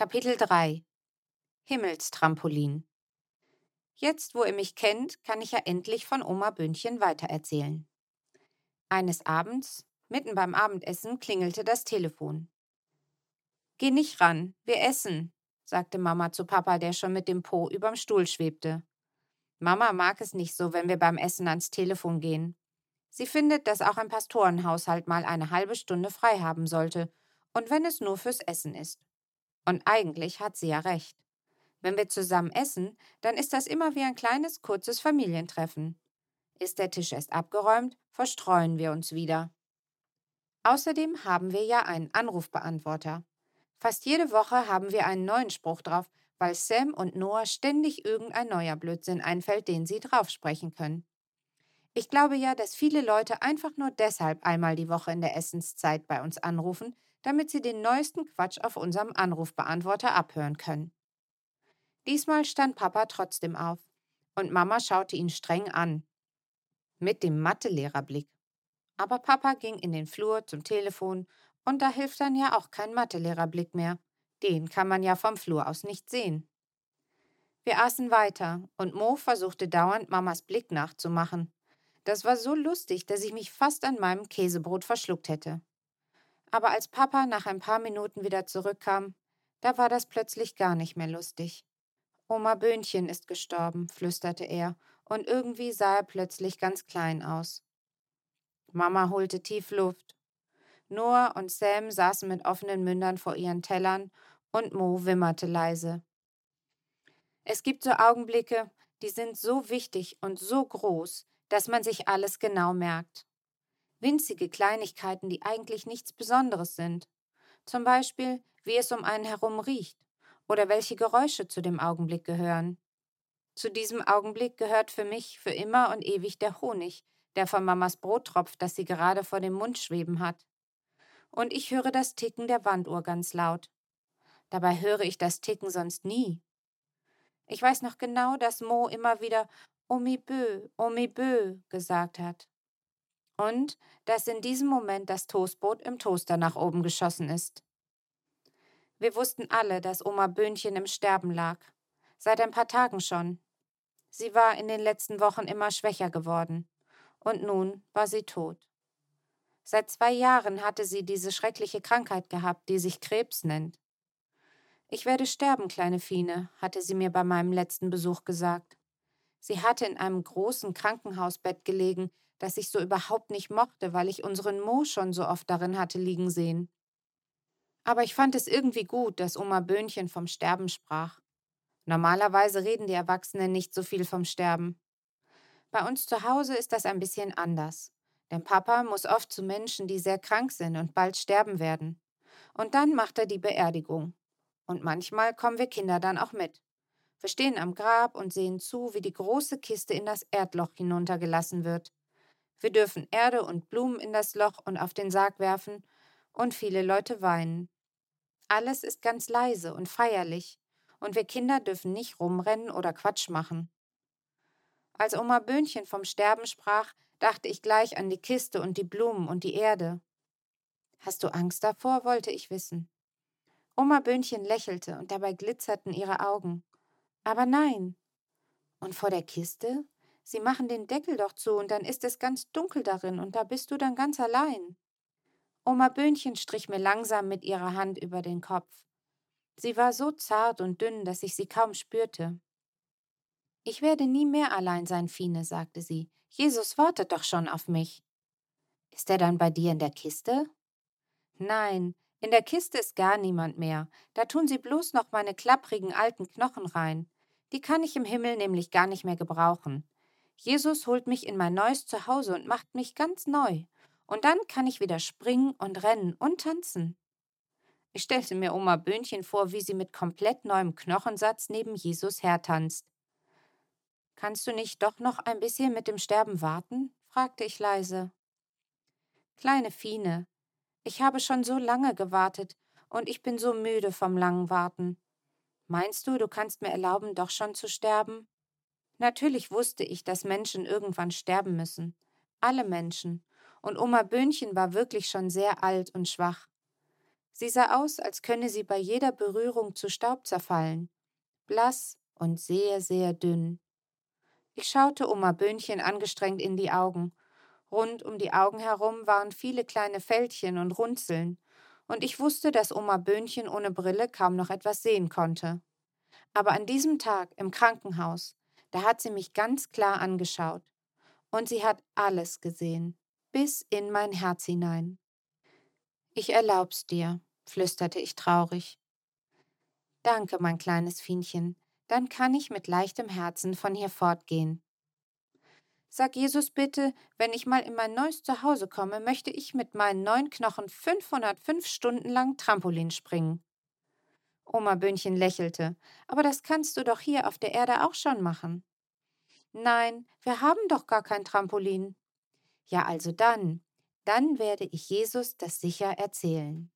Kapitel 3 Himmelstrampolin Jetzt, wo ihr mich kennt, kann ich ja endlich von Oma Böhnchen weitererzählen. Eines Abends, mitten beim Abendessen, klingelte das Telefon. Geh nicht ran, wir essen, sagte Mama zu Papa, der schon mit dem Po überm Stuhl schwebte. Mama mag es nicht so, wenn wir beim Essen ans Telefon gehen. Sie findet, dass auch ein Pastorenhaushalt mal eine halbe Stunde frei haben sollte, und wenn es nur fürs Essen ist. Und eigentlich hat sie ja recht. Wenn wir zusammen essen, dann ist das immer wie ein kleines, kurzes Familientreffen. Ist der Tisch erst abgeräumt, verstreuen wir uns wieder. Außerdem haben wir ja einen Anrufbeantworter. Fast jede Woche haben wir einen neuen Spruch drauf, weil Sam und Noah ständig irgendein neuer Blödsinn einfällt, den sie draufsprechen können. Ich glaube ja, dass viele Leute einfach nur deshalb einmal die Woche in der Essenszeit bei uns anrufen, damit sie den neuesten Quatsch auf unserem Anrufbeantworter abhören können. Diesmal stand Papa trotzdem auf und Mama schaute ihn streng an. Mit dem Mathelehrerblick. Aber Papa ging in den Flur zum Telefon und da hilft dann ja auch kein Mathelehrerblick mehr. Den kann man ja vom Flur aus nicht sehen. Wir aßen weiter und Mo versuchte dauernd Mamas Blick nachzumachen. Das war so lustig, dass ich mich fast an meinem Käsebrot verschluckt hätte. Aber als Papa nach ein paar Minuten wieder zurückkam, da war das plötzlich gar nicht mehr lustig. Oma Böhnchen ist gestorben, flüsterte er, und irgendwie sah er plötzlich ganz klein aus. Mama holte tief Luft. Noah und Sam saßen mit offenen Mündern vor ihren Tellern und Mo wimmerte leise. Es gibt so Augenblicke, die sind so wichtig und so groß, dass man sich alles genau merkt. Winzige Kleinigkeiten, die eigentlich nichts Besonderes sind. Zum Beispiel, wie es um einen herum riecht oder welche Geräusche zu dem Augenblick gehören. Zu diesem Augenblick gehört für mich für immer und ewig der Honig, der von Mamas Brot tropft, das sie gerade vor dem Mund schweben hat. Und ich höre das Ticken der Wanduhr ganz laut. Dabei höre ich das Ticken sonst nie. Ich weiß noch genau, dass Mo immer wieder Omi bö, Omi bö gesagt hat. Und dass in diesem Moment das Toastbrot im Toaster nach oben geschossen ist. Wir wussten alle, dass Oma Böhnchen im Sterben lag. Seit ein paar Tagen schon. Sie war in den letzten Wochen immer schwächer geworden. Und nun war sie tot. Seit zwei Jahren hatte sie diese schreckliche Krankheit gehabt, die sich Krebs nennt. Ich werde sterben, kleine Fine, hatte sie mir bei meinem letzten Besuch gesagt. Sie hatte in einem großen Krankenhausbett gelegen, das ich so überhaupt nicht mochte, weil ich unseren Mo schon so oft darin hatte liegen sehen. Aber ich fand es irgendwie gut, dass Oma Böhnchen vom Sterben sprach. Normalerweise reden die Erwachsenen nicht so viel vom Sterben. Bei uns zu Hause ist das ein bisschen anders. Denn Papa muss oft zu Menschen, die sehr krank sind und bald sterben werden. Und dann macht er die Beerdigung. Und manchmal kommen wir Kinder dann auch mit. Wir stehen am Grab und sehen zu, wie die große Kiste in das Erdloch hinuntergelassen wird. Wir dürfen Erde und Blumen in das Loch und auf den Sarg werfen und viele Leute weinen. Alles ist ganz leise und feierlich, und wir Kinder dürfen nicht rumrennen oder Quatsch machen. Als Oma Böhnchen vom Sterben sprach, dachte ich gleich an die Kiste und die Blumen und die Erde. Hast du Angst davor? wollte ich wissen. Oma Böhnchen lächelte und dabei glitzerten ihre Augen. Aber nein. Und vor der Kiste? Sie machen den Deckel doch zu und dann ist es ganz dunkel darin und da bist du dann ganz allein. Oma Böhnchen strich mir langsam mit ihrer Hand über den Kopf. Sie war so zart und dünn, dass ich sie kaum spürte. Ich werde nie mehr allein sein, Fine, sagte sie. Jesus wartet doch schon auf mich. Ist er dann bei dir in der Kiste? Nein, in der Kiste ist gar niemand mehr. Da tun sie bloß noch meine klapprigen alten Knochen rein. Die kann ich im Himmel nämlich gar nicht mehr gebrauchen. Jesus holt mich in mein neues Zuhause und macht mich ganz neu. Und dann kann ich wieder springen und rennen und tanzen. Ich stellte mir Oma Böhnchen vor, wie sie mit komplett neuem Knochensatz neben Jesus hertanzt. Kannst du nicht doch noch ein bisschen mit dem Sterben warten? fragte ich leise. Kleine Fine, ich habe schon so lange gewartet und ich bin so müde vom langen Warten. Meinst du, du kannst mir erlauben, doch schon zu sterben? Natürlich wusste ich, dass Menschen irgendwann sterben müssen. Alle Menschen. Und Oma Böhnchen war wirklich schon sehr alt und schwach. Sie sah aus, als könne sie bei jeder Berührung zu Staub zerfallen, blass und sehr, sehr dünn. Ich schaute Oma Böhnchen angestrengt in die Augen. Rund um die Augen herum waren viele kleine Fältchen und Runzeln, und ich wusste, dass Oma Böhnchen ohne Brille kaum noch etwas sehen konnte. Aber an diesem Tag im Krankenhaus, da hat sie mich ganz klar angeschaut. Und sie hat alles gesehen, bis in mein Herz hinein. Ich erlaub's dir, flüsterte ich traurig. Danke, mein kleines Fienchen, dann kann ich mit leichtem Herzen von hier fortgehen. Sag Jesus bitte, wenn ich mal in mein neues Zuhause komme, möchte ich mit meinen neuen Knochen 505 Stunden lang Trampolin springen. Oma Böhnchen lächelte. Aber das kannst du doch hier auf der Erde auch schon machen. Nein, wir haben doch gar kein Trampolin. Ja, also dann, dann werde ich Jesus das sicher erzählen.